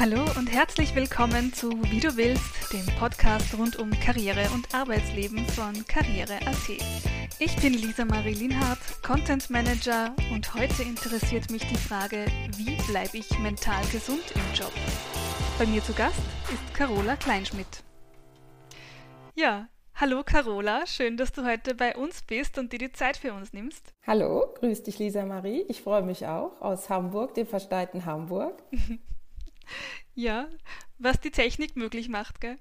Hallo und herzlich willkommen zu Wie du willst, dem Podcast rund um Karriere und Arbeitsleben von Karriere.at. Ich bin Lisa Marie Linhardt, Content Manager und heute interessiert mich die Frage, wie bleibe ich mental gesund im Job? Bei mir zu Gast ist Carola Kleinschmidt. Ja, hallo Carola, schön, dass du heute bei uns bist und dir die Zeit für uns nimmst. Hallo, grüß dich Lisa Marie. Ich freue mich auch aus Hamburg, dem versteiten Hamburg. Ja, was die Technik möglich macht, gell?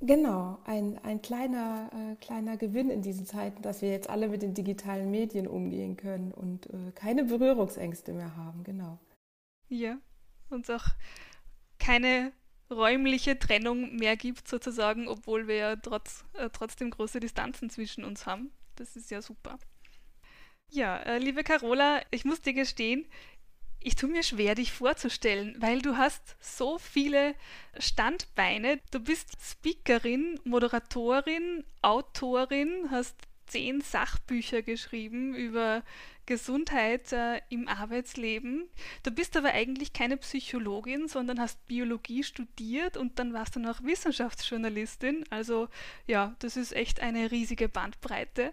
Genau, ein, ein kleiner, äh, kleiner Gewinn in diesen Zeiten, dass wir jetzt alle mit den digitalen Medien umgehen können und äh, keine Berührungsängste mehr haben, genau. Ja, und auch keine räumliche Trennung mehr gibt sozusagen, obwohl wir ja trotz, äh, trotzdem große Distanzen zwischen uns haben. Das ist ja super. Ja, äh, liebe Carola, ich muss dir gestehen, ich tue mir schwer, dich vorzustellen, weil du hast so viele Standbeine. Du bist Speakerin, Moderatorin, Autorin, hast zehn Sachbücher geschrieben über Gesundheit äh, im Arbeitsleben. Du bist aber eigentlich keine Psychologin, sondern hast Biologie studiert und dann warst du noch Wissenschaftsjournalistin. Also ja, das ist echt eine riesige Bandbreite.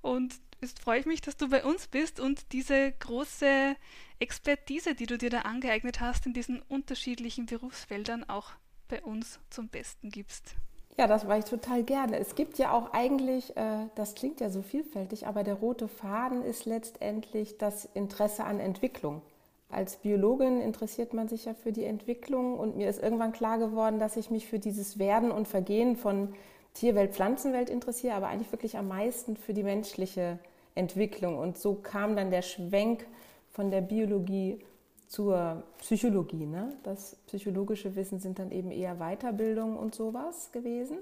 Und es freut mich, dass du bei uns bist und diese große Expertise, die du dir da angeeignet hast, in diesen unterschiedlichen Berufsfeldern auch bei uns zum Besten gibst. Ja, das war ich total gerne. Es gibt ja auch eigentlich, äh, das klingt ja so vielfältig, aber der rote Faden ist letztendlich das Interesse an Entwicklung. Als Biologin interessiert man sich ja für die Entwicklung und mir ist irgendwann klar geworden, dass ich mich für dieses Werden und Vergehen von Tierwelt, Pflanzenwelt interessiere, aber eigentlich wirklich am meisten für die menschliche Entwicklung. Und so kam dann der Schwenk von der Biologie zur Psychologie. Ne? Das psychologische Wissen sind dann eben eher Weiterbildung und sowas gewesen.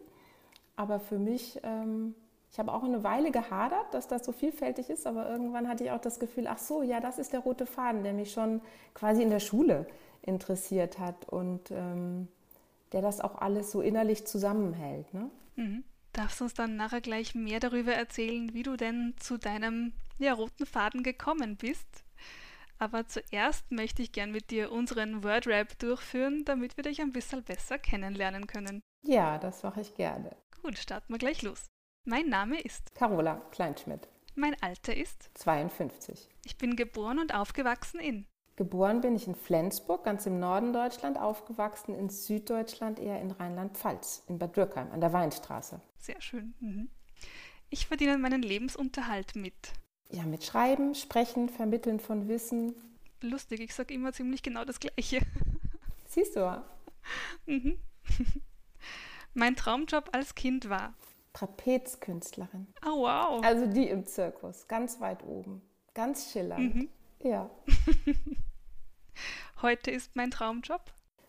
Aber für mich, ähm, ich habe auch eine Weile gehadert, dass das so vielfältig ist, aber irgendwann hatte ich auch das Gefühl, ach so, ja, das ist der rote Faden, der mich schon quasi in der Schule interessiert hat und ähm, der das auch alles so innerlich zusammenhält. Ne? Mhm. Darfst du uns dann nachher gleich mehr darüber erzählen, wie du denn zu deinem ja, roten Faden gekommen bist? Aber zuerst möchte ich gern mit dir unseren Wordrap durchführen, damit wir dich ein bisschen besser kennenlernen können. Ja, das mache ich gerne. Gut, starten wir gleich los. Mein Name ist Carola Kleinschmidt. Mein Alter ist 52. Ich bin geboren und aufgewachsen in Geboren bin ich in Flensburg, ganz im Norden Deutschland, aufgewachsen in Süddeutschland, eher in Rheinland-Pfalz, in Bad Dürkheim an der Weinstraße. Sehr schön. Mhm. Ich verdiene meinen Lebensunterhalt mit ja, mit Schreiben, Sprechen, Vermitteln von Wissen. Lustig, ich sage immer ziemlich genau das Gleiche. Siehst du? Mhm. mein Traumjob als Kind war Trapezkünstlerin. Oh, wow. Also die im Zirkus, ganz weit oben, ganz schillernd. Mhm. Ja. Heute ist mein Traumjob?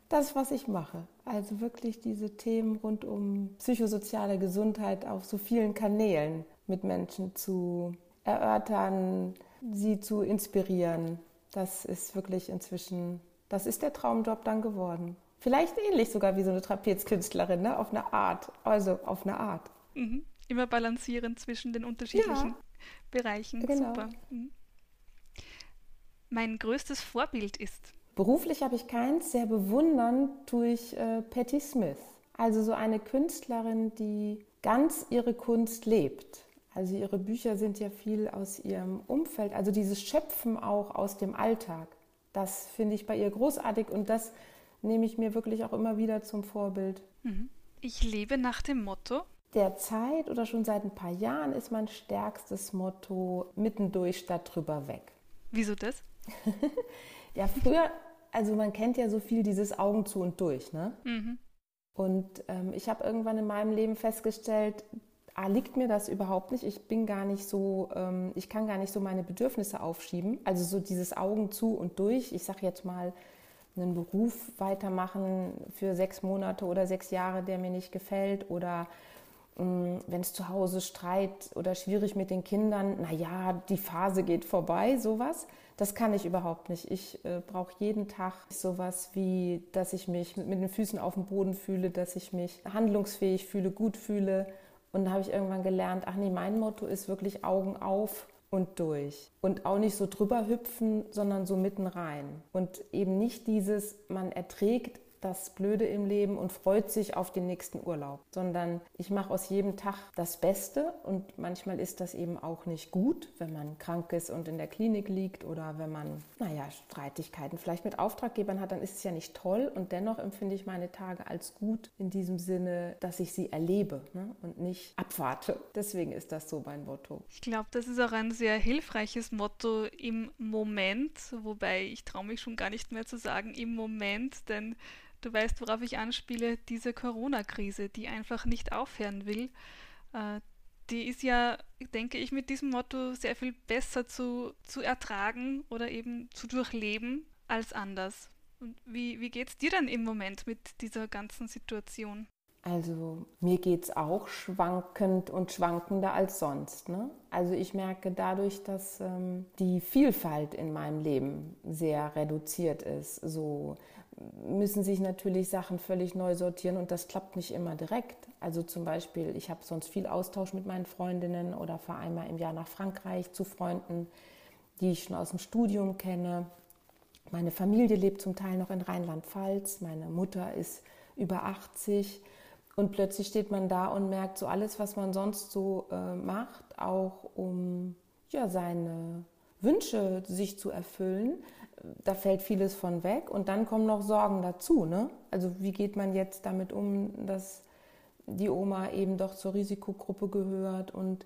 Das, was ich mache. Also wirklich diese Themen rund um psychosoziale Gesundheit auf so vielen Kanälen mit Menschen zu erörtern, sie zu inspirieren. Das ist wirklich inzwischen, das ist der Traumjob dann geworden. Vielleicht ähnlich sogar wie so eine Trapezkünstlerin, ne? auf eine Art. Also auf eine Art. Mhm. Immer balancieren zwischen den unterschiedlichen ja. Bereichen. Genau. Super. Mhm. Mein größtes Vorbild ist. Beruflich habe ich keins, sehr bewundern durch äh, Patti Smith. Also so eine Künstlerin, die ganz ihre Kunst lebt. Also ihre Bücher sind ja viel aus ihrem Umfeld, also dieses Schöpfen auch aus dem Alltag. Das finde ich bei ihr großartig und das nehme ich mir wirklich auch immer wieder zum Vorbild. Mhm. Ich lebe nach dem Motto. Derzeit oder schon seit ein paar Jahren ist mein stärkstes Motto mittendurch statt drüber weg. Wieso das? ja, früher, also man kennt ja so viel dieses Augen zu und durch, ne? Mhm. Und ähm, ich habe irgendwann in meinem Leben festgestellt, A, liegt mir das überhaupt nicht. Ich bin gar nicht so, ähm, ich kann gar nicht so meine Bedürfnisse aufschieben. Also so dieses Augen zu und durch. Ich sage jetzt mal, einen Beruf weitermachen für sechs Monate oder sechs Jahre, der mir nicht gefällt oder wenn es zu Hause Streit oder schwierig mit den Kindern, naja, die Phase geht vorbei, sowas. Das kann ich überhaupt nicht. Ich äh, brauche jeden Tag sowas wie, dass ich mich mit den Füßen auf dem Boden fühle, dass ich mich handlungsfähig fühle, gut fühle und da habe ich irgendwann gelernt, ach nee, mein Motto ist wirklich Augen auf und durch. Und auch nicht so drüber hüpfen, sondern so mitten rein. Und eben nicht dieses, man erträgt das Blöde im Leben und freut sich auf den nächsten Urlaub, sondern ich mache aus jedem Tag das Beste und manchmal ist das eben auch nicht gut, wenn man krank ist und in der Klinik liegt oder wenn man, naja, Streitigkeiten vielleicht mit Auftraggebern hat, dann ist es ja nicht toll und dennoch empfinde ich meine Tage als gut in diesem Sinne, dass ich sie erlebe ne? und nicht abwarte. Deswegen ist das so mein Motto. Ich glaube, das ist auch ein sehr hilfreiches Motto im Moment, wobei ich traue mich schon gar nicht mehr zu sagen im Moment, denn Du weißt, worauf ich anspiele, diese Corona-Krise, die einfach nicht aufhören will. Äh, die ist ja, denke ich, mit diesem Motto sehr viel besser zu, zu ertragen oder eben zu durchleben als anders. Und wie, wie geht es dir dann im Moment mit dieser ganzen Situation? Also mir geht es auch schwankend und schwankender als sonst. Ne? Also ich merke dadurch, dass ähm, die Vielfalt in meinem Leben sehr reduziert ist. So müssen sich natürlich Sachen völlig neu sortieren und das klappt nicht immer direkt. Also zum Beispiel, ich habe sonst viel Austausch mit meinen Freundinnen oder fahre einmal im Jahr nach Frankreich zu Freunden, die ich schon aus dem Studium kenne. Meine Familie lebt zum Teil noch in Rheinland-Pfalz, meine Mutter ist über 80 und plötzlich steht man da und merkt so alles, was man sonst so äh, macht, auch um ja, seine Wünsche sich zu erfüllen, da fällt vieles von weg und dann kommen noch Sorgen dazu. Ne? Also wie geht man jetzt damit um, dass die Oma eben doch zur Risikogruppe gehört und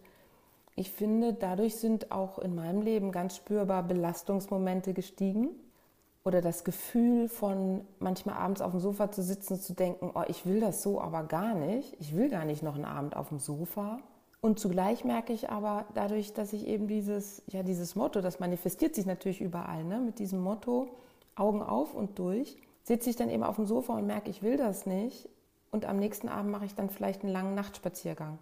ich finde, dadurch sind auch in meinem Leben ganz spürbar Belastungsmomente gestiegen oder das Gefühl von manchmal abends auf dem Sofa zu sitzen zu denken, oh, ich will das so aber gar nicht. Ich will gar nicht noch einen Abend auf dem Sofa. Und zugleich merke ich aber dadurch, dass ich eben dieses, ja, dieses Motto, das manifestiert sich natürlich überall, ne? mit diesem Motto Augen auf und durch, sitze ich dann eben auf dem Sofa und merke, ich will das nicht. Und am nächsten Abend mache ich dann vielleicht einen langen Nachtspaziergang.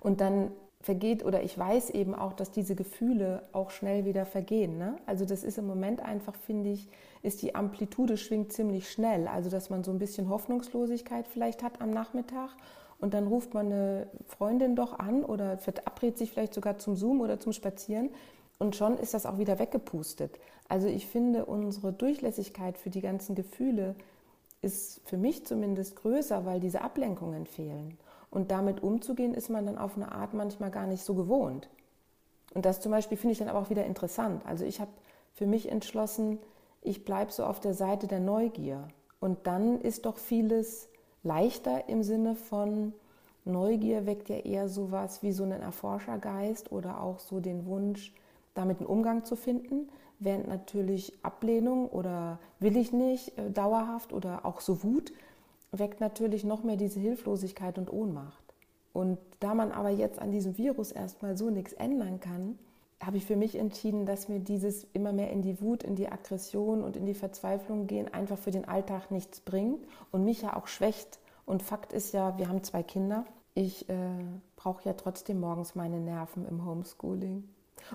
Und dann vergeht oder ich weiß eben auch, dass diese Gefühle auch schnell wieder vergehen. Ne? Also das ist im Moment einfach, finde ich, ist die Amplitude schwingt ziemlich schnell. Also dass man so ein bisschen Hoffnungslosigkeit vielleicht hat am Nachmittag und dann ruft man eine Freundin doch an oder verabredet sich vielleicht sogar zum Zoom oder zum Spazieren und schon ist das auch wieder weggepustet. Also ich finde, unsere Durchlässigkeit für die ganzen Gefühle ist für mich zumindest größer, weil diese Ablenkungen fehlen. Und damit umzugehen, ist man dann auf eine Art manchmal gar nicht so gewohnt. Und das zum Beispiel finde ich dann aber auch wieder interessant. Also ich habe für mich entschlossen, ich bleibe so auf der Seite der Neugier. Und dann ist doch vieles leichter im Sinne von Neugier weckt ja eher sowas wie so einen Erforschergeist oder auch so den Wunsch, damit einen Umgang zu finden, während natürlich Ablehnung oder will ich nicht äh, dauerhaft oder auch so Wut weckt natürlich noch mehr diese Hilflosigkeit und Ohnmacht. Und da man aber jetzt an diesem Virus erstmal so nichts ändern kann, habe ich für mich entschieden, dass mir dieses immer mehr in die Wut, in die Aggression und in die Verzweiflung gehen einfach für den Alltag nichts bringt und mich ja auch schwächt. Und Fakt ist ja, wir haben zwei Kinder. Ich äh, brauche ja trotzdem morgens meine Nerven im Homeschooling.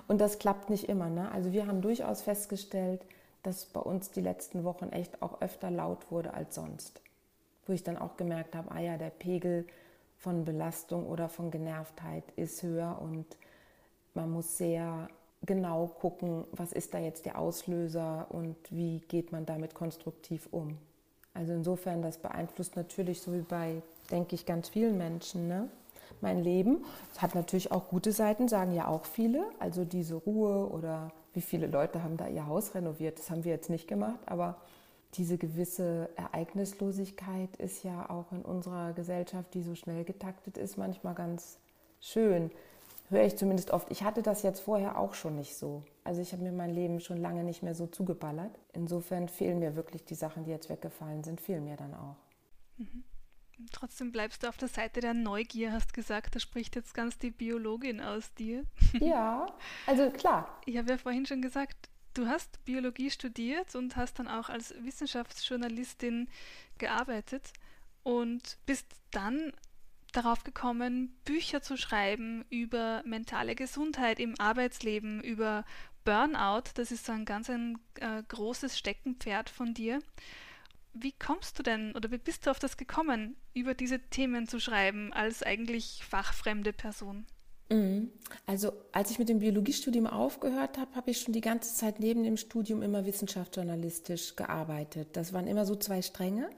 Und das klappt nicht immer. Ne? Also wir haben durchaus festgestellt, dass bei uns die letzten Wochen echt auch öfter laut wurde als sonst. Wo ich dann auch gemerkt habe, ah ja, der Pegel von Belastung oder von Genervtheit ist höher und man muss sehr genau gucken, was ist da jetzt der Auslöser und wie geht man damit konstruktiv um. Also insofern, das beeinflusst natürlich so wie bei, denke ich, ganz vielen Menschen ne? mein Leben. Es hat natürlich auch gute Seiten, sagen ja auch viele. Also diese Ruhe oder wie viele Leute haben da ihr Haus renoviert, das haben wir jetzt nicht gemacht, aber diese gewisse Ereignislosigkeit ist ja auch in unserer Gesellschaft, die so schnell getaktet ist, manchmal ganz schön höre ich zumindest oft. Ich hatte das jetzt vorher auch schon nicht so. Also ich habe mir mein Leben schon lange nicht mehr so zugeballert. Insofern fehlen mir wirklich die Sachen, die jetzt weggefallen sind, fehlen mir dann auch. Mhm. Trotzdem bleibst du auf der Seite der Neugier, hast gesagt, da spricht jetzt ganz die Biologin aus dir. Ja, also klar. Ich habe ja vorhin schon gesagt, du hast Biologie studiert und hast dann auch als Wissenschaftsjournalistin gearbeitet und bist dann darauf gekommen, Bücher zu schreiben über mentale Gesundheit im Arbeitsleben, über Burnout. Das ist so ein ganz ein, äh, großes Steckenpferd von dir. Wie kommst du denn oder wie bist du auf das gekommen, über diese Themen zu schreiben als eigentlich fachfremde Person? Mhm. Also als ich mit dem Biologiestudium aufgehört habe, habe ich schon die ganze Zeit neben dem Studium immer wissenschaftsjournalistisch gearbeitet. Das waren immer so zwei Stränge.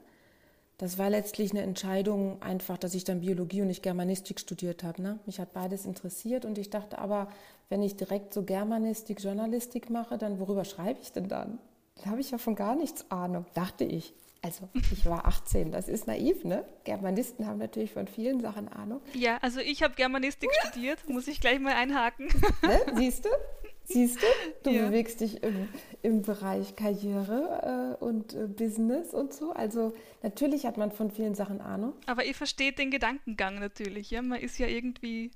Das war letztlich eine Entscheidung einfach, dass ich dann Biologie und nicht Germanistik studiert habe. Ne? Mich hat beides interessiert und ich dachte aber, wenn ich direkt so Germanistik, Journalistik mache, dann worüber schreibe ich denn dann? Da habe ich ja von gar nichts Ahnung, dachte ich. Also ich war 18, das ist naiv, ne? Germanisten haben natürlich von vielen Sachen Ahnung. Ja, also ich habe Germanistik studiert, muss ich gleich mal einhaken. Ne? Siehst du? Siehst du? Du ja. bewegst dich im, im Bereich Karriere äh, und äh, Business und so. Also natürlich hat man von vielen Sachen Ahnung. Aber ihr versteht den Gedankengang natürlich. Ja? Man ist ja irgendwie,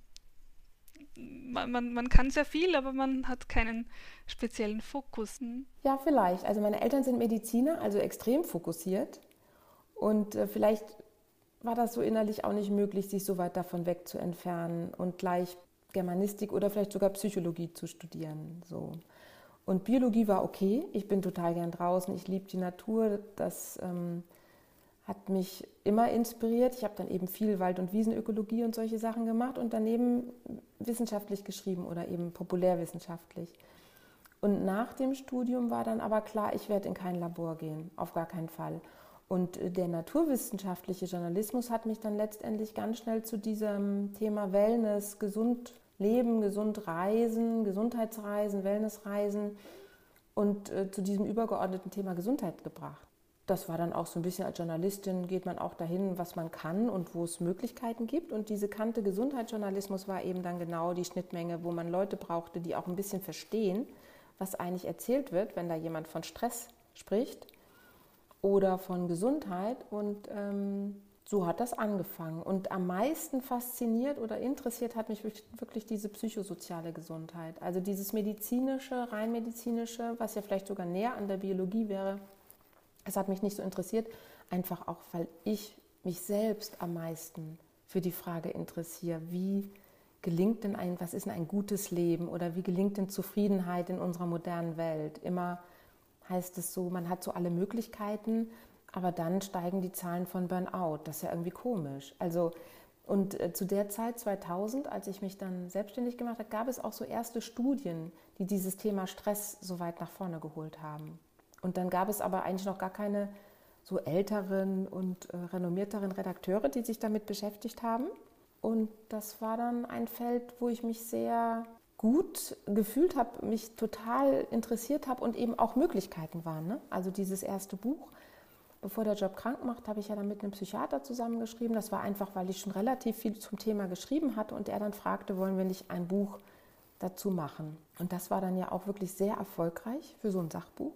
man, man, man kann sehr viel, aber man hat keinen speziellen Fokus. Hm? Ja, vielleicht. Also meine Eltern sind Mediziner, also extrem fokussiert. Und äh, vielleicht war das so innerlich auch nicht möglich, sich so weit davon weg zu entfernen und gleich Germanistik oder vielleicht sogar Psychologie zu studieren. So. Und Biologie war okay. Ich bin total gern draußen. Ich liebe die Natur. Das ähm, hat mich immer inspiriert. Ich habe dann eben viel Wald- und Wiesenökologie und solche Sachen gemacht und daneben wissenschaftlich geschrieben oder eben populärwissenschaftlich. Und nach dem Studium war dann aber klar, ich werde in kein Labor gehen, auf gar keinen Fall. Und äh, der naturwissenschaftliche Journalismus hat mich dann letztendlich ganz schnell zu diesem Thema Wellness, gesund leben, gesund reisen, Gesundheitsreisen, Wellnessreisen und äh, zu diesem übergeordneten Thema Gesundheit gebracht. Das war dann auch so ein bisschen als Journalistin, geht man auch dahin, was man kann und wo es Möglichkeiten gibt. Und diese Kante Gesundheitsjournalismus war eben dann genau die Schnittmenge, wo man Leute brauchte, die auch ein bisschen verstehen, was eigentlich erzählt wird, wenn da jemand von Stress spricht oder von Gesundheit. Und ähm, so hat das angefangen. Und am meisten fasziniert oder interessiert hat mich wirklich diese psychosoziale Gesundheit. Also dieses medizinische, rein medizinische, was ja vielleicht sogar näher an der Biologie wäre. Es hat mich nicht so interessiert, einfach auch, weil ich mich selbst am meisten für die Frage interessiere, wie gelingt denn ein, was ist denn ein gutes Leben oder wie gelingt denn Zufriedenheit in unserer modernen Welt? Immer heißt es so, man hat so alle Möglichkeiten, aber dann steigen die Zahlen von Burnout. Das ist ja irgendwie komisch. Also, und äh, zu der Zeit, 2000, als ich mich dann selbstständig gemacht habe, gab es auch so erste Studien, die dieses Thema Stress so weit nach vorne geholt haben. Und dann gab es aber eigentlich noch gar keine so älteren und äh, renommierteren Redakteure, die sich damit beschäftigt haben. Und das war dann ein Feld, wo ich mich sehr gut gefühlt habe, mich total interessiert habe und eben auch Möglichkeiten waren. Ne? Also dieses erste Buch Bevor der Job krank macht, habe ich ja dann mit einem Psychiater zusammengeschrieben. Das war einfach, weil ich schon relativ viel zum Thema geschrieben hatte und er dann fragte, wollen wir nicht ein Buch dazu machen. Und das war dann ja auch wirklich sehr erfolgreich für so ein Sachbuch.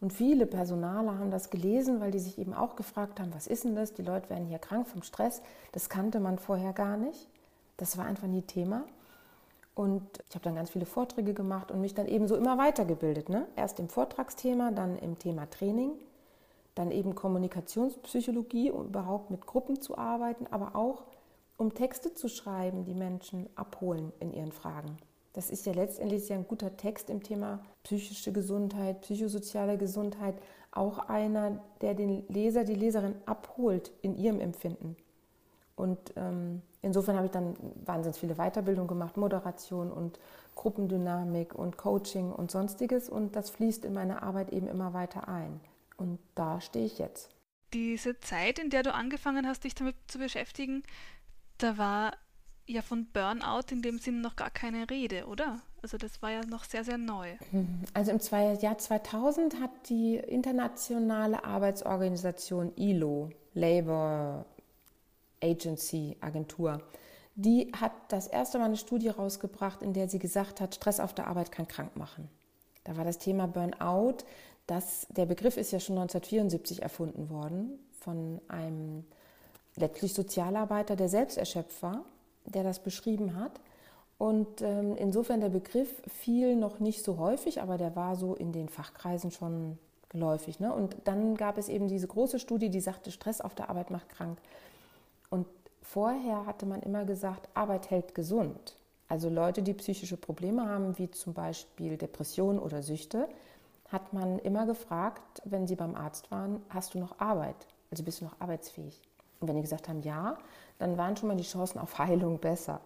Und viele Personale haben das gelesen, weil die sich eben auch gefragt haben, was ist denn das? Die Leute werden hier krank vom Stress. Das kannte man vorher gar nicht. Das war einfach nie Thema. Und ich habe dann ganz viele Vorträge gemacht und mich dann eben so immer weitergebildet. Ne? Erst im Vortragsthema, dann im Thema Training dann eben Kommunikationspsychologie, um überhaupt mit Gruppen zu arbeiten, aber auch um Texte zu schreiben, die Menschen abholen in ihren Fragen. Das ist ja letztendlich ein guter Text im Thema psychische Gesundheit, psychosoziale Gesundheit, auch einer, der den Leser, die Leserin abholt in ihrem Empfinden. Und ähm, insofern habe ich dann wahnsinnig viele Weiterbildungen gemacht, Moderation und Gruppendynamik und Coaching und sonstiges. Und das fließt in meine Arbeit eben immer weiter ein. Und da stehe ich jetzt. Diese Zeit, in der du angefangen hast, dich damit zu beschäftigen, da war ja von Burnout in dem Sinn noch gar keine Rede, oder? Also das war ja noch sehr, sehr neu. Also im Jahr 2000 hat die internationale Arbeitsorganisation ILO, Labor Agency Agentur, die hat das erste Mal eine Studie rausgebracht, in der sie gesagt hat, Stress auf der Arbeit kann krank machen. Da war das Thema Burnout das, der Begriff ist ja schon 1974 erfunden worden von einem letztlich Sozialarbeiter, der selbst erschöpft war, der das beschrieben hat. Und ähm, insofern der Begriff fiel noch nicht so häufig, aber der war so in den Fachkreisen schon geläufig. Ne? Und dann gab es eben diese große Studie, die sagte, Stress auf der Arbeit macht krank. Und vorher hatte man immer gesagt, Arbeit hält gesund. Also Leute, die psychische Probleme haben, wie zum Beispiel Depressionen oder Süchte, hat man immer gefragt, wenn sie beim Arzt waren, hast du noch Arbeit? Also bist du noch arbeitsfähig? Und wenn die gesagt haben ja, dann waren schon mal die Chancen auf Heilung besser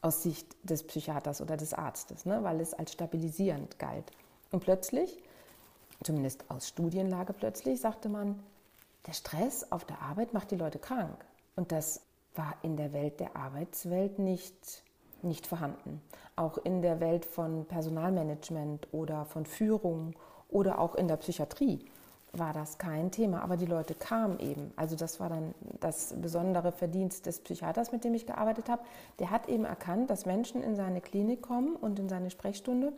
aus Sicht des Psychiaters oder des Arztes, ne? weil es als stabilisierend galt. Und plötzlich, zumindest aus Studienlage plötzlich, sagte man, der Stress auf der Arbeit macht die Leute krank. Und das war in der Welt der Arbeitswelt nicht, nicht vorhanden. Auch in der Welt von Personalmanagement oder von Führung oder auch in der Psychiatrie war das kein Thema, aber die Leute kamen eben. Also das war dann das besondere Verdienst des Psychiaters, mit dem ich gearbeitet habe. Der hat eben erkannt, dass Menschen in seine Klinik kommen und in seine Sprechstunde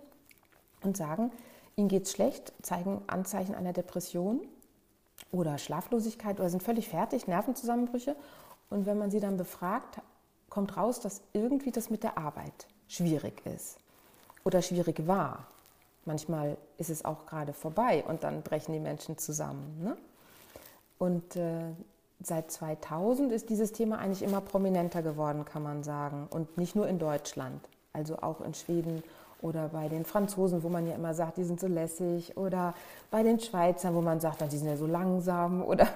und sagen, ihnen geht es schlecht, zeigen Anzeichen einer Depression oder Schlaflosigkeit oder sind völlig fertig, Nervenzusammenbrüche. Und wenn man sie dann befragt, kommt raus, dass irgendwie das mit der Arbeit schwierig ist oder schwierig war. Manchmal ist es auch gerade vorbei und dann brechen die Menschen zusammen. Ne? Und äh, seit 2000 ist dieses Thema eigentlich immer prominenter geworden, kann man sagen. Und nicht nur in Deutschland, also auch in Schweden oder bei den Franzosen, wo man ja immer sagt, die sind so lässig, oder bei den Schweizern, wo man sagt, die sind ja so langsam, oder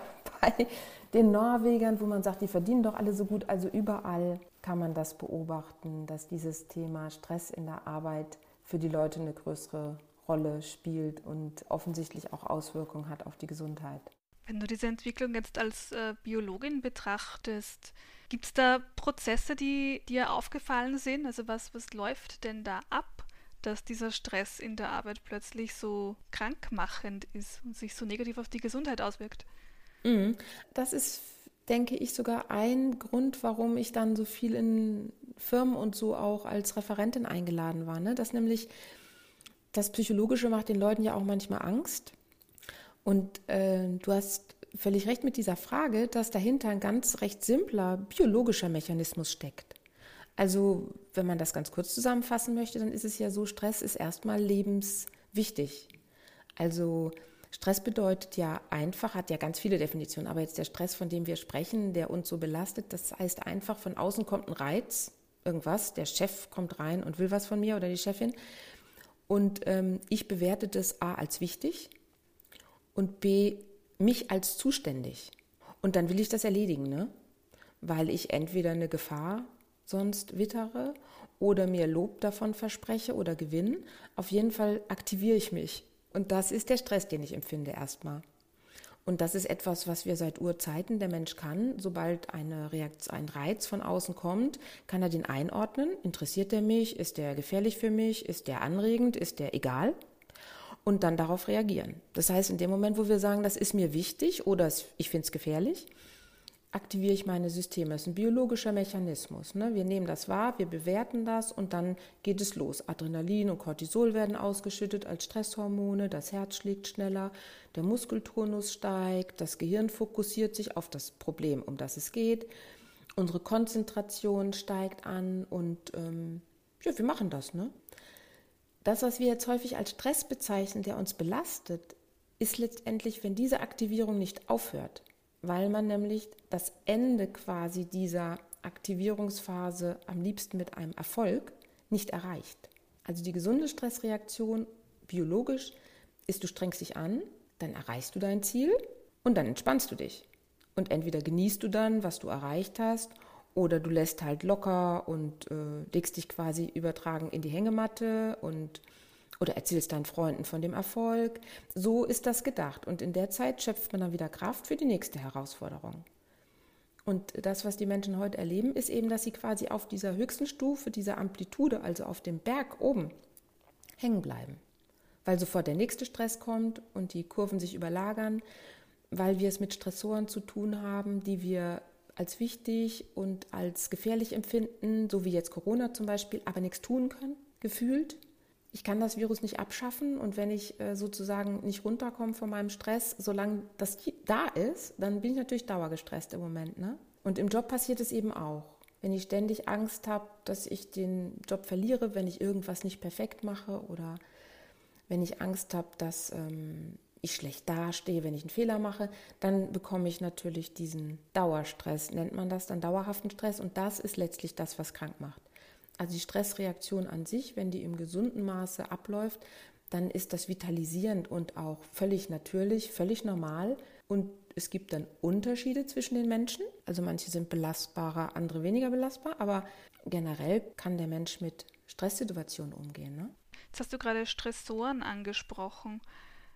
bei den Norwegern, wo man sagt, die verdienen doch alle so gut. Also überall kann man das beobachten, dass dieses Thema Stress in der Arbeit für die Leute eine größere Rolle spielt und offensichtlich auch Auswirkungen hat auf die Gesundheit. Wenn du diese Entwicklung jetzt als äh, Biologin betrachtest, gibt es da Prozesse, die dir aufgefallen sind? Also was, was läuft denn da ab, dass dieser Stress in der Arbeit plötzlich so krankmachend ist und sich so negativ auf die Gesundheit auswirkt? Mhm. Das ist, denke ich, sogar ein Grund, warum ich dann so viel in Firmen und so auch als Referentin eingeladen war. Ne? Dass nämlich das Psychologische macht den Leuten ja auch manchmal Angst. Und äh, du hast völlig recht mit dieser Frage, dass dahinter ein ganz recht simpler biologischer Mechanismus steckt. Also, wenn man das ganz kurz zusammenfassen möchte, dann ist es ja so, Stress ist erstmal lebenswichtig. Also, Stress bedeutet ja einfach, hat ja ganz viele Definitionen, aber jetzt der Stress, von dem wir sprechen, der uns so belastet, das heißt einfach, von außen kommt ein Reiz, irgendwas, der Chef kommt rein und will was von mir oder die Chefin. Und ähm, ich bewerte das A als wichtig und B mich als zuständig. Und dann will ich das erledigen, ne? weil ich entweder eine Gefahr sonst wittere oder mir Lob davon verspreche oder Gewinn. Auf jeden Fall aktiviere ich mich und das ist der Stress, den ich empfinde erstmal. Und das ist etwas, was wir seit Urzeiten der Mensch kann. Sobald eine Reaktion, ein Reiz von außen kommt, kann er den einordnen. Interessiert er mich? Ist der gefährlich für mich? Ist der anregend? Ist der egal? Und dann darauf reagieren. Das heißt, in dem Moment, wo wir sagen, das ist mir wichtig oder ich finde es gefährlich, aktiviere ich meine Systeme. Das ist ein biologischer Mechanismus. Ne? Wir nehmen das wahr, wir bewerten das und dann geht es los. Adrenalin und Cortisol werden ausgeschüttet als Stresshormone, das Herz schlägt schneller, der Muskelturnus steigt, das Gehirn fokussiert sich auf das Problem, um das es geht, unsere Konzentration steigt an und ähm, ja, wir machen das. Ne? Das, was wir jetzt häufig als Stress bezeichnen, der uns belastet, ist letztendlich, wenn diese Aktivierung nicht aufhört weil man nämlich das Ende quasi dieser Aktivierungsphase am liebsten mit einem Erfolg nicht erreicht. Also die gesunde Stressreaktion biologisch ist, du strengst dich an, dann erreichst du dein Ziel und dann entspannst du dich. Und entweder genießt du dann, was du erreicht hast, oder du lässt halt locker und äh, legst dich quasi übertragen in die Hängematte und oder erzählst deinen Freunden von dem Erfolg. So ist das gedacht. Und in der Zeit schöpft man dann wieder Kraft für die nächste Herausforderung. Und das, was die Menschen heute erleben, ist eben, dass sie quasi auf dieser höchsten Stufe, dieser Amplitude, also auf dem Berg oben, hängen bleiben. Weil sofort der nächste Stress kommt und die Kurven sich überlagern, weil wir es mit Stressoren zu tun haben, die wir als wichtig und als gefährlich empfinden, so wie jetzt Corona zum Beispiel, aber nichts tun können, gefühlt ich kann das Virus nicht abschaffen und wenn ich äh, sozusagen nicht runterkomme von meinem Stress, solange das da ist, dann bin ich natürlich dauergestresst im Moment. Ne? Und im Job passiert es eben auch. Wenn ich ständig Angst habe, dass ich den Job verliere, wenn ich irgendwas nicht perfekt mache oder wenn ich Angst habe, dass ähm, ich schlecht dastehe, wenn ich einen Fehler mache, dann bekomme ich natürlich diesen Dauerstress, nennt man das dann dauerhaften Stress und das ist letztlich das, was krank macht. Also die Stressreaktion an sich, wenn die im gesunden Maße abläuft, dann ist das vitalisierend und auch völlig natürlich, völlig normal. Und es gibt dann Unterschiede zwischen den Menschen. Also manche sind belastbarer, andere weniger belastbar. Aber generell kann der Mensch mit Stresssituationen umgehen. Ne? Jetzt hast du gerade Stressoren angesprochen.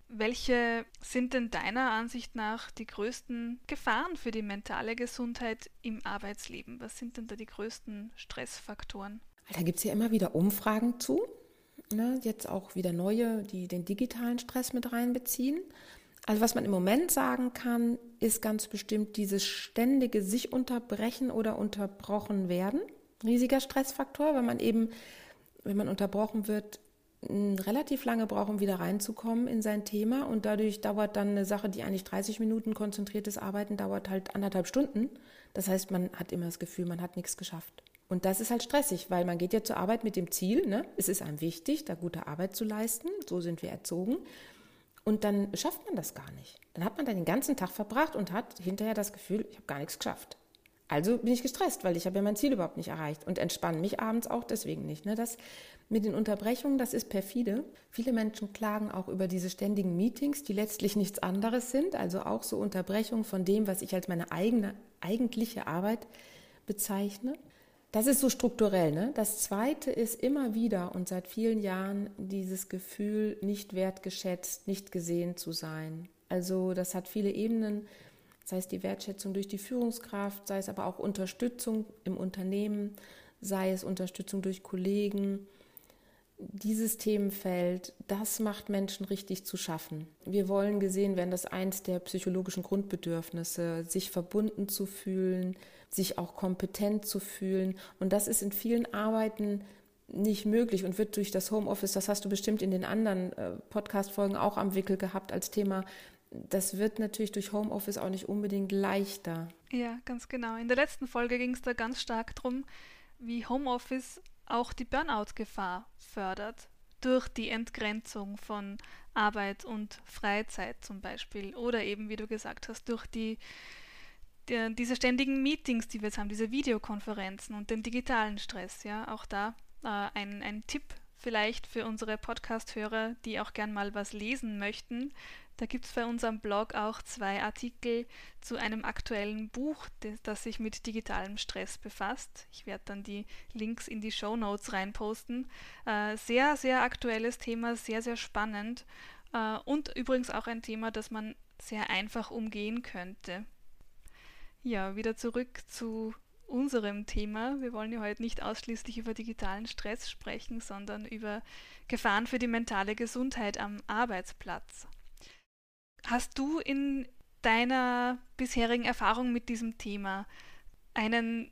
Welche sind denn deiner Ansicht nach die größten Gefahren für die mentale Gesundheit im Arbeitsleben? Was sind denn da die größten Stressfaktoren? Da gibt es ja immer wieder Umfragen zu. Ne? Jetzt auch wieder neue, die den digitalen Stress mit reinbeziehen. Also was man im Moment sagen kann, ist ganz bestimmt dieses ständige sich unterbrechen oder unterbrochen werden. Riesiger Stressfaktor, weil man eben, wenn man unterbrochen wird, relativ lange braucht, um wieder reinzukommen in sein Thema. Und dadurch dauert dann eine Sache, die eigentlich 30 Minuten konzentriertes Arbeiten dauert, halt anderthalb Stunden. Das heißt, man hat immer das Gefühl, man hat nichts geschafft. Und das ist halt stressig, weil man geht ja zur Arbeit mit dem Ziel, ne? es ist einem wichtig, da gute Arbeit zu leisten, so sind wir erzogen. Und dann schafft man das gar nicht. Dann hat man dann den ganzen Tag verbracht und hat hinterher das Gefühl, ich habe gar nichts geschafft. Also bin ich gestresst, weil ich habe ja mein Ziel überhaupt nicht erreicht und entspanne mich abends auch deswegen nicht. Ne? Das mit den Unterbrechungen, das ist perfide. Viele Menschen klagen auch über diese ständigen Meetings, die letztlich nichts anderes sind, also auch so Unterbrechungen von dem, was ich als meine eigene eigentliche Arbeit bezeichne. Das ist so strukturell. Ne? Das Zweite ist immer wieder und seit vielen Jahren dieses Gefühl, nicht wertgeschätzt, nicht gesehen zu sein. Also das hat viele Ebenen sei es die Wertschätzung durch die Führungskraft, sei es aber auch Unterstützung im Unternehmen, sei es Unterstützung durch Kollegen. Dieses Themenfeld, das macht Menschen richtig zu schaffen. Wir wollen gesehen werden, das eins der psychologischen Grundbedürfnisse, sich verbunden zu fühlen, sich auch kompetent zu fühlen. Und das ist in vielen Arbeiten nicht möglich und wird durch das Homeoffice, das hast du bestimmt in den anderen äh, Podcast-Folgen auch am Wickel gehabt als Thema, das wird natürlich durch Homeoffice auch nicht unbedingt leichter. Ja, ganz genau. In der letzten Folge ging es da ganz stark darum, wie Homeoffice auch die Burnout-Gefahr fördert. Durch die Entgrenzung von Arbeit und Freizeit zum Beispiel. Oder eben, wie du gesagt hast, durch die, die diese ständigen Meetings, die wir jetzt haben, diese Videokonferenzen und den digitalen Stress. Ja, auch da äh, ein, ein Tipp vielleicht für unsere Podcast-Hörer, die auch gern mal was lesen möchten. Da gibt es bei unserem Blog auch zwei Artikel zu einem aktuellen Buch, das sich mit digitalem Stress befasst. Ich werde dann die Links in die Show Notes reinposten. Äh, sehr, sehr aktuelles Thema, sehr, sehr spannend äh, und übrigens auch ein Thema, das man sehr einfach umgehen könnte. Ja, wieder zurück zu unserem Thema. Wir wollen ja heute nicht ausschließlich über digitalen Stress sprechen, sondern über Gefahren für die mentale Gesundheit am Arbeitsplatz. Hast du in deiner bisherigen Erfahrung mit diesem Thema einen,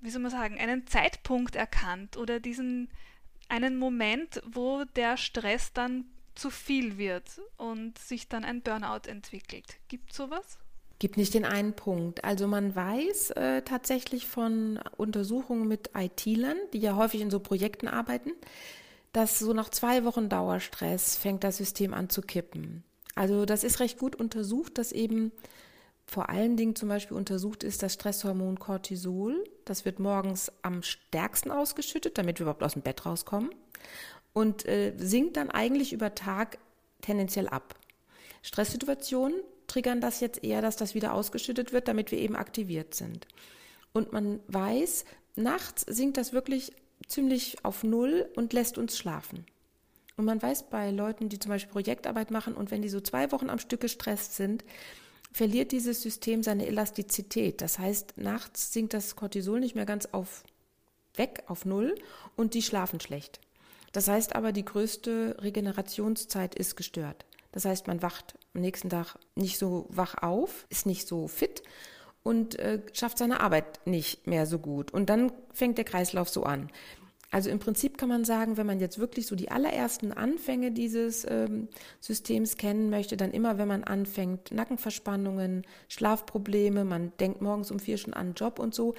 wie soll man sagen, einen Zeitpunkt erkannt oder diesen einen Moment, wo der Stress dann zu viel wird und sich dann ein Burnout entwickelt? Gibt es sowas? Gibt nicht den einen Punkt. Also man weiß äh, tatsächlich von Untersuchungen mit IT-Lern, die ja häufig in so Projekten arbeiten, dass so nach zwei Wochen Dauerstress fängt das System an zu kippen. Also das ist recht gut untersucht, dass eben vor allen Dingen zum Beispiel untersucht ist das Stresshormon Cortisol. Das wird morgens am stärksten ausgeschüttet, damit wir überhaupt aus dem Bett rauskommen. Und äh, sinkt dann eigentlich über Tag tendenziell ab. Stresssituationen triggern das jetzt eher, dass das wieder ausgeschüttet wird, damit wir eben aktiviert sind. Und man weiß, nachts sinkt das wirklich ziemlich auf Null und lässt uns schlafen. Und man weiß bei Leuten, die zum Beispiel Projektarbeit machen und wenn die so zwei Wochen am Stück gestresst sind, verliert dieses System seine Elastizität. Das heißt, nachts sinkt das Cortisol nicht mehr ganz auf weg, auf Null und die schlafen schlecht. Das heißt aber, die größte Regenerationszeit ist gestört. Das heißt, man wacht am nächsten Tag nicht so wach auf, ist nicht so fit und äh, schafft seine Arbeit nicht mehr so gut. Und dann fängt der Kreislauf so an. Also im Prinzip kann man sagen, wenn man jetzt wirklich so die allerersten Anfänge dieses ähm, Systems kennen möchte, dann immer, wenn man anfängt, Nackenverspannungen, Schlafprobleme, man denkt morgens um vier schon an Job und so,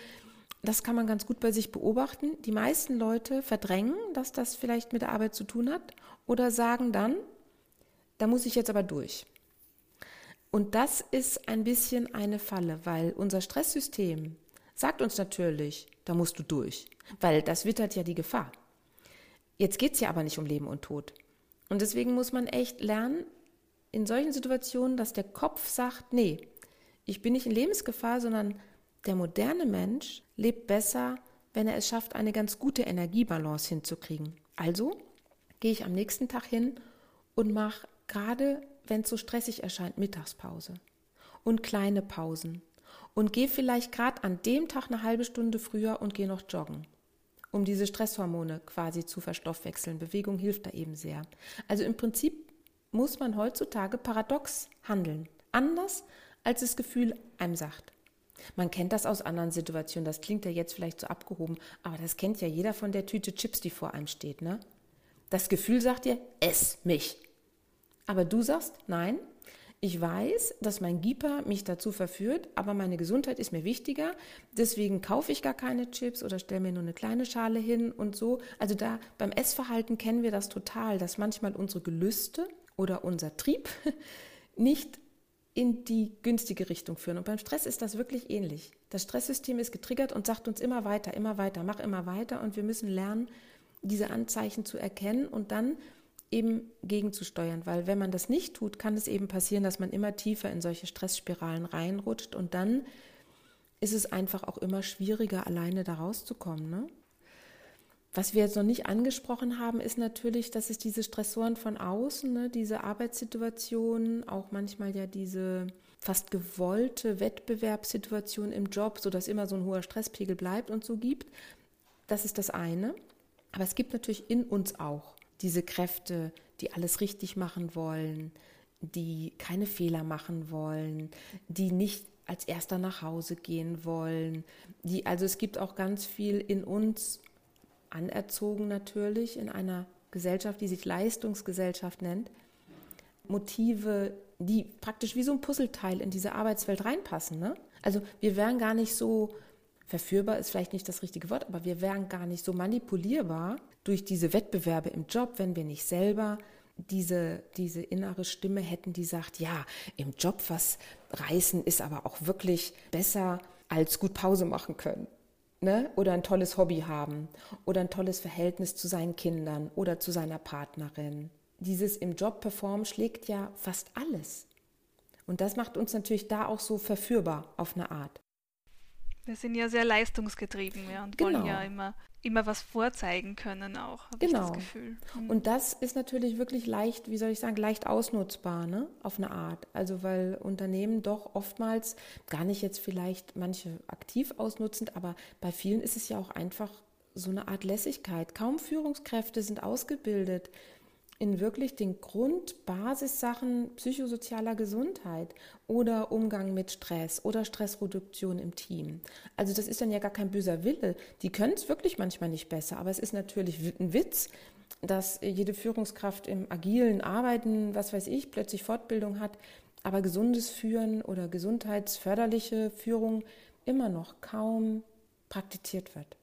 das kann man ganz gut bei sich beobachten. Die meisten Leute verdrängen, dass das vielleicht mit der Arbeit zu tun hat oder sagen dann, da muss ich jetzt aber durch. Und das ist ein bisschen eine Falle, weil unser Stresssystem sagt uns natürlich, da musst du durch, weil das wittert ja die Gefahr. Jetzt geht es ja aber nicht um Leben und Tod. Und deswegen muss man echt lernen, in solchen Situationen, dass der Kopf sagt, nee, ich bin nicht in Lebensgefahr, sondern der moderne Mensch lebt besser, wenn er es schafft, eine ganz gute Energiebalance hinzukriegen. Also gehe ich am nächsten Tag hin und mache gerade wenn es so stressig erscheint, Mittagspause und kleine Pausen und geh vielleicht gerade an dem Tag eine halbe Stunde früher und geh noch joggen, um diese Stresshormone quasi zu verstoffwechseln. Bewegung hilft da eben sehr. Also im Prinzip muss man heutzutage paradox handeln, anders als das Gefühl einem sagt. Man kennt das aus anderen Situationen, das klingt ja jetzt vielleicht so abgehoben, aber das kennt ja jeder von der Tüte Chips, die vor einem steht, ne? Das Gefühl sagt dir, ess mich. Aber du sagst, nein, ich weiß, dass mein Gieper mich dazu verführt, aber meine Gesundheit ist mir wichtiger. Deswegen kaufe ich gar keine Chips oder stelle mir nur eine kleine Schale hin und so. Also da beim Essverhalten kennen wir das total, dass manchmal unsere Gelüste oder unser Trieb nicht in die günstige Richtung führen. Und beim Stress ist das wirklich ähnlich. Das Stresssystem ist getriggert und sagt uns immer weiter, immer weiter, mach immer weiter. Und wir müssen lernen, diese Anzeichen zu erkennen und dann eben gegenzusteuern, weil wenn man das nicht tut, kann es eben passieren, dass man immer tiefer in solche Stressspiralen reinrutscht und dann ist es einfach auch immer schwieriger, alleine da rauszukommen. Ne? Was wir jetzt noch nicht angesprochen haben, ist natürlich, dass es diese Stressoren von außen, ne, diese Arbeitssituation, auch manchmal ja diese fast gewollte Wettbewerbssituation im Job, sodass immer so ein hoher Stresspegel bleibt und so gibt. Das ist das eine. Aber es gibt natürlich in uns auch diese Kräfte, die alles richtig machen wollen, die keine Fehler machen wollen, die nicht als erster nach Hause gehen wollen, die also es gibt auch ganz viel in uns anerzogen natürlich in einer Gesellschaft, die sich Leistungsgesellschaft nennt, Motive, die praktisch wie so ein Puzzleteil in diese Arbeitswelt reinpassen. Ne? Also wir wären gar nicht so verführbar ist vielleicht nicht das richtige Wort, aber wir wären gar nicht so manipulierbar durch diese Wettbewerbe im Job, wenn wir nicht selber diese, diese innere Stimme hätten, die sagt, ja, im Job was reißen ist aber auch wirklich besser als gut Pause machen können. Ne? Oder ein tolles Hobby haben oder ein tolles Verhältnis zu seinen Kindern oder zu seiner Partnerin. Dieses im Job performen schlägt ja fast alles. Und das macht uns natürlich da auch so verführbar auf eine Art. Wir sind ja sehr leistungsgetrieben ja, und genau. wollen ja immer, immer was vorzeigen können auch, habe genau. ich das Gefühl. Mhm. Und das ist natürlich wirklich leicht, wie soll ich sagen, leicht ausnutzbar, ne? Auf eine Art. Also weil Unternehmen doch oftmals, gar nicht jetzt vielleicht manche aktiv ausnutzend, aber bei vielen ist es ja auch einfach so eine Art Lässigkeit. Kaum Führungskräfte sind ausgebildet in wirklich den Grundbasissachen psychosozialer Gesundheit oder Umgang mit Stress oder Stressreduktion im Team. Also das ist dann ja gar kein böser Wille. Die können es wirklich manchmal nicht besser, aber es ist natürlich ein Witz, dass jede Führungskraft im agilen Arbeiten, was weiß ich, plötzlich Fortbildung hat, aber gesundes Führen oder gesundheitsförderliche Führung immer noch kaum praktiziert wird.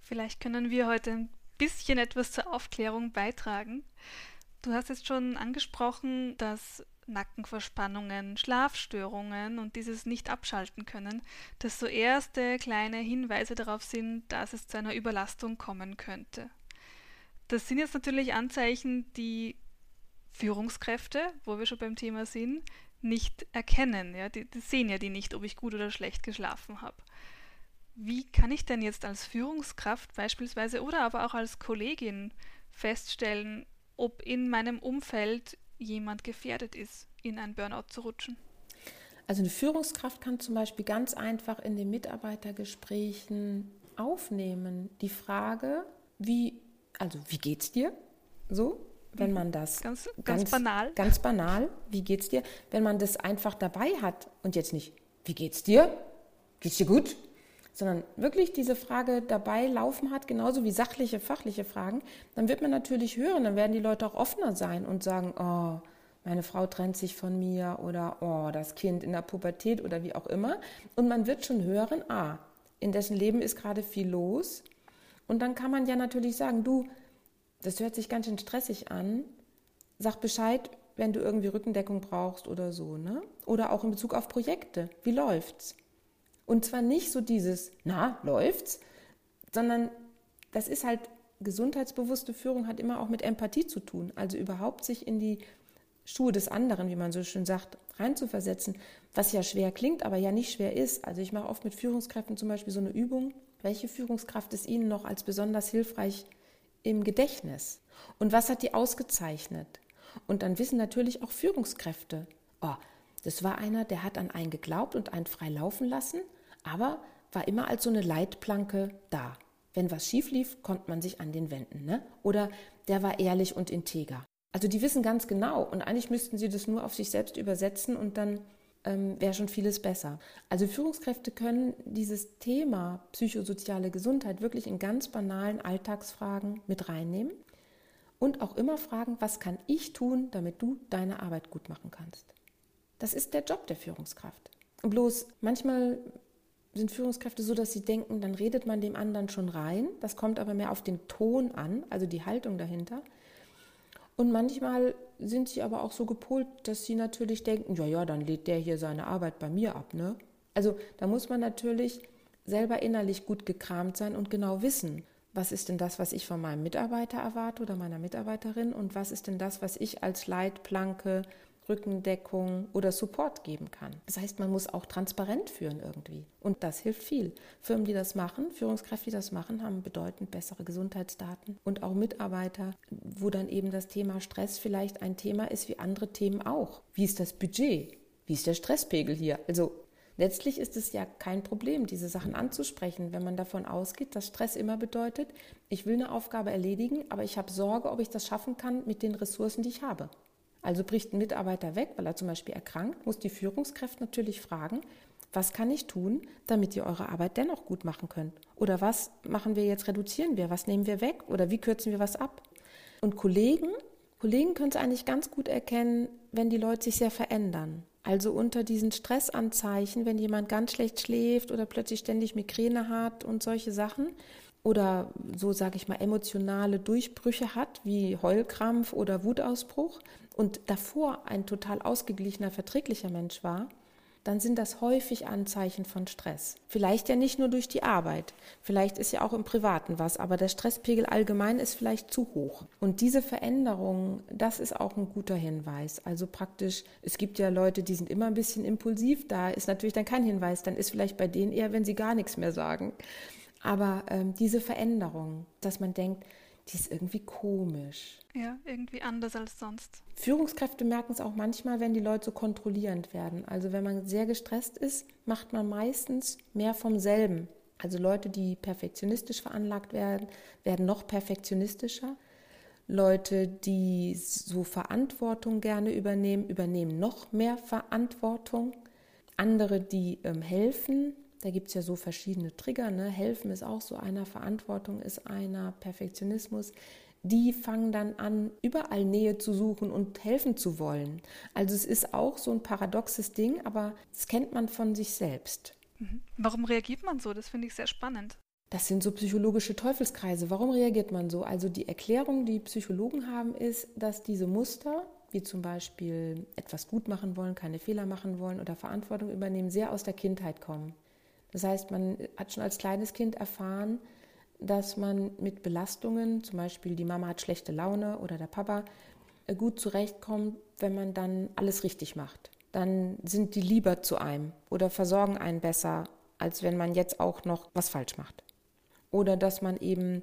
Vielleicht können wir heute ein bisschen etwas zur Aufklärung beitragen. Du hast jetzt schon angesprochen, dass Nackenverspannungen, Schlafstörungen und dieses Nicht-Abschalten können, dass so erste kleine Hinweise darauf sind, dass es zu einer Überlastung kommen könnte. Das sind jetzt natürlich Anzeichen, die Führungskräfte, wo wir schon beim Thema sind, nicht erkennen. Ja? Die, die sehen ja die nicht, ob ich gut oder schlecht geschlafen habe. Wie kann ich denn jetzt als Führungskraft beispielsweise oder aber auch als Kollegin feststellen, ob in meinem Umfeld jemand gefährdet ist, in ein Burnout zu rutschen? Also eine Führungskraft kann zum Beispiel ganz einfach in den Mitarbeitergesprächen aufnehmen die Frage, wie, also wie geht's dir? So, wenn man das ganz, ganz, ganz banal, ganz banal, wie geht's dir? Wenn man das einfach dabei hat und jetzt nicht, wie geht's dir? Geht's dir gut? Sondern wirklich diese Frage dabei laufen hat, genauso wie sachliche, fachliche Fragen, dann wird man natürlich hören, dann werden die Leute auch offener sein und sagen, oh, meine Frau trennt sich von mir oder oh, das Kind in der Pubertät oder wie auch immer. Und man wird schon hören, ah, in dessen Leben ist gerade viel los. Und dann kann man ja natürlich sagen, du, das hört sich ganz schön stressig an. Sag Bescheid, wenn du irgendwie Rückendeckung brauchst oder so, ne? Oder auch in Bezug auf Projekte. Wie läuft's? Und zwar nicht so dieses, na, läuft's, sondern das ist halt, gesundheitsbewusste Führung hat immer auch mit Empathie zu tun. Also überhaupt sich in die Schuhe des anderen, wie man so schön sagt, reinzuversetzen, was ja schwer klingt, aber ja nicht schwer ist. Also ich mache oft mit Führungskräften zum Beispiel so eine Übung, welche Führungskraft ist Ihnen noch als besonders hilfreich im Gedächtnis? Und was hat die ausgezeichnet? Und dann wissen natürlich auch Führungskräfte, oh, das war einer, der hat an einen geglaubt und einen frei laufen lassen, aber war immer als so eine Leitplanke da. Wenn was schief lief, konnte man sich an den wenden. Ne? Oder der war ehrlich und integer. Also die wissen ganz genau und eigentlich müssten sie das nur auf sich selbst übersetzen und dann ähm, wäre schon vieles besser. Also Führungskräfte können dieses Thema psychosoziale Gesundheit wirklich in ganz banalen Alltagsfragen mit reinnehmen und auch immer fragen, was kann ich tun, damit du deine Arbeit gut machen kannst. Das ist der Job der Führungskraft. Bloß manchmal sind Führungskräfte so, dass sie denken, dann redet man dem anderen schon rein. Das kommt aber mehr auf den Ton an, also die Haltung dahinter. Und manchmal sind sie aber auch so gepolt, dass sie natürlich denken, ja, ja, dann lädt der hier seine Arbeit bei mir ab, ne? Also da muss man natürlich selber innerlich gut gekramt sein und genau wissen, was ist denn das, was ich von meinem Mitarbeiter erwarte oder meiner Mitarbeiterin und was ist denn das, was ich als Leitplanke Rückendeckung oder Support geben kann. Das heißt, man muss auch transparent führen irgendwie. Und das hilft viel. Firmen, die das machen, Führungskräfte, die das machen, haben bedeutend bessere Gesundheitsdaten und auch Mitarbeiter, wo dann eben das Thema Stress vielleicht ein Thema ist wie andere Themen auch. Wie ist das Budget? Wie ist der Stresspegel hier? Also Letztlich ist es ja kein Problem, diese Sachen anzusprechen, wenn man davon ausgeht, dass Stress immer bedeutet, ich will eine Aufgabe erledigen, aber ich habe Sorge, ob ich das schaffen kann mit den Ressourcen, die ich habe. Also bricht ein Mitarbeiter weg, weil er zum Beispiel erkrankt, muss die Führungskraft natürlich fragen, was kann ich tun, damit ihr eure Arbeit dennoch gut machen könnt? Oder was machen wir jetzt, reduzieren wir, was nehmen wir weg oder wie kürzen wir was ab? Und Kollegen, Kollegen können es eigentlich ganz gut erkennen, wenn die Leute sich sehr verändern. Also unter diesen Stressanzeichen, wenn jemand ganz schlecht schläft oder plötzlich ständig Migräne hat und solche Sachen, oder so sage ich mal emotionale Durchbrüche hat, wie Heulkrampf oder Wutausbruch und davor ein total ausgeglichener, verträglicher Mensch war, dann sind das häufig Anzeichen von Stress. Vielleicht ja nicht nur durch die Arbeit, vielleicht ist ja auch im Privaten was, aber der Stresspegel allgemein ist vielleicht zu hoch. Und diese Veränderung, das ist auch ein guter Hinweis. Also praktisch, es gibt ja Leute, die sind immer ein bisschen impulsiv, da ist natürlich dann kein Hinweis, dann ist vielleicht bei denen eher, wenn sie gar nichts mehr sagen. Aber ähm, diese Veränderung, dass man denkt, die ist irgendwie komisch. Ja, irgendwie anders als sonst. Führungskräfte merken es auch manchmal, wenn die Leute so kontrollierend werden. Also wenn man sehr gestresst ist, macht man meistens mehr vom selben. Also Leute, die perfektionistisch veranlagt werden, werden noch perfektionistischer. Leute, die so Verantwortung gerne übernehmen, übernehmen noch mehr Verantwortung. Andere, die ähm, helfen, da gibt es ja so verschiedene Trigger. Ne? Helfen ist auch so einer, Verantwortung ist einer, Perfektionismus. Die fangen dann an, überall Nähe zu suchen und helfen zu wollen. Also es ist auch so ein paradoxes Ding, aber das kennt man von sich selbst. Mhm. Warum reagiert man so? Das finde ich sehr spannend. Das sind so psychologische Teufelskreise. Warum reagiert man so? Also die Erklärung, die Psychologen haben, ist, dass diese Muster, wie zum Beispiel etwas gut machen wollen, keine Fehler machen wollen oder Verantwortung übernehmen, sehr aus der Kindheit kommen. Das heißt, man hat schon als kleines Kind erfahren, dass man mit Belastungen, zum Beispiel die Mama hat schlechte Laune oder der Papa, äh, gut zurechtkommt, wenn man dann alles richtig macht. Dann sind die lieber zu einem oder versorgen einen besser, als wenn man jetzt auch noch was falsch macht. Oder dass man eben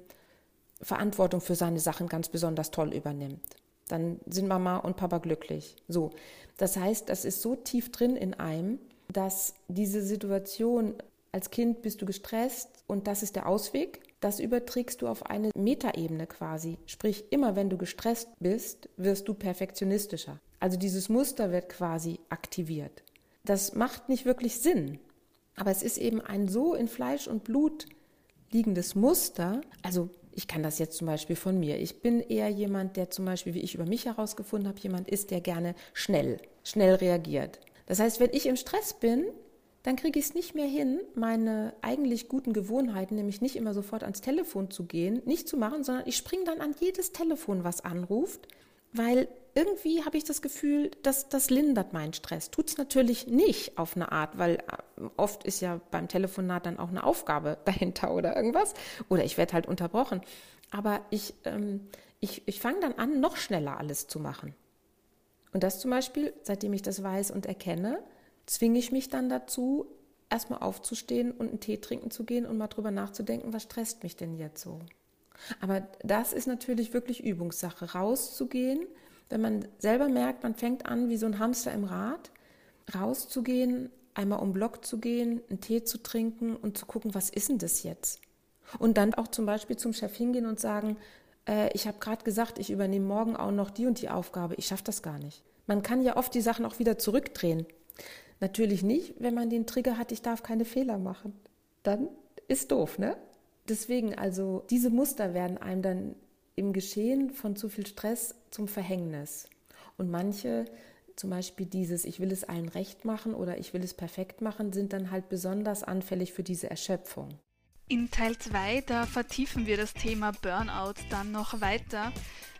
Verantwortung für seine Sachen ganz besonders toll übernimmt. Dann sind Mama und Papa glücklich. So. Das heißt, das ist so tief drin in einem, dass diese Situation als Kind bist du gestresst und das ist der Ausweg. Das überträgst du auf eine Metaebene quasi. Sprich, immer wenn du gestresst bist, wirst du perfektionistischer. Also dieses Muster wird quasi aktiviert. Das macht nicht wirklich Sinn. Aber es ist eben ein so in Fleisch und Blut liegendes Muster. Also ich kann das jetzt zum Beispiel von mir. Ich bin eher jemand, der zum Beispiel, wie ich über mich herausgefunden habe, jemand ist, der gerne schnell, schnell reagiert. Das heißt, wenn ich im Stress bin, dann kriege ich es nicht mehr hin, meine eigentlich guten Gewohnheiten, nämlich nicht immer sofort ans Telefon zu gehen, nicht zu machen, sondern ich springe dann an jedes Telefon, was anruft, weil irgendwie habe ich das Gefühl, dass das lindert meinen Stress. Tut es natürlich nicht auf eine Art, weil äh, oft ist ja beim Telefonat dann auch eine Aufgabe dahinter oder irgendwas. Oder ich werde halt unterbrochen. Aber ich, ähm, ich, ich fange dann an, noch schneller alles zu machen. Und das zum Beispiel, seitdem ich das weiß und erkenne, zwinge ich mich dann dazu, erstmal aufzustehen und einen Tee trinken zu gehen und mal drüber nachzudenken, was stresst mich denn jetzt so? Aber das ist natürlich wirklich Übungssache, rauszugehen, Wenn man selber merkt, man fängt an, wie so ein Hamster im Rad, rauszugehen, einmal um Block zu gehen, einen Tee zu trinken und zu gucken, was ist denn das jetzt? Und dann auch zum Beispiel zum Chef hingehen und sagen, äh, ich habe gerade gesagt, ich übernehme morgen auch noch die und die Aufgabe, ich schaffe das gar nicht. Man kann ja oft die Sachen auch wieder zurückdrehen. Natürlich nicht, wenn man den Trigger hat, ich darf keine Fehler machen. Dann ist doof, ne? Deswegen, also diese Muster werden einem dann im Geschehen von zu viel Stress zum Verhängnis. Und manche zum Beispiel dieses, ich will es allen recht machen oder ich will es perfekt machen, sind dann halt besonders anfällig für diese Erschöpfung. In Teil 2, da vertiefen wir das Thema Burnout dann noch weiter.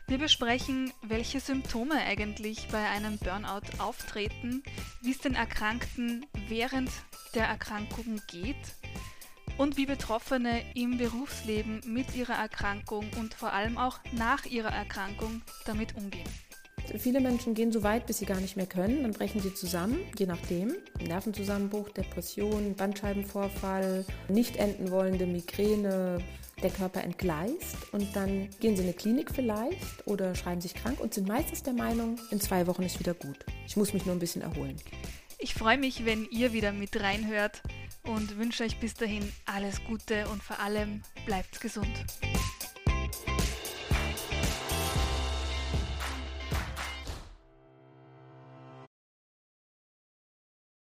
Wir besprechen, welche Symptome eigentlich bei einem Burnout auftreten, wie es den Erkrankten während der Erkrankung geht und wie Betroffene im Berufsleben mit ihrer Erkrankung und vor allem auch nach ihrer Erkrankung damit umgehen. Viele Menschen gehen so weit, bis sie gar nicht mehr können. Dann brechen sie zusammen, je nachdem. Nervenzusammenbruch, Depression, Bandscheibenvorfall, nicht enden wollende Migräne, der Körper entgleist und dann gehen sie in eine Klinik vielleicht oder schreiben sich krank und sind meistens der Meinung, in zwei Wochen ist wieder gut. Ich muss mich nur ein bisschen erholen. Ich freue mich, wenn ihr wieder mit reinhört und wünsche euch bis dahin alles Gute und vor allem bleibt gesund.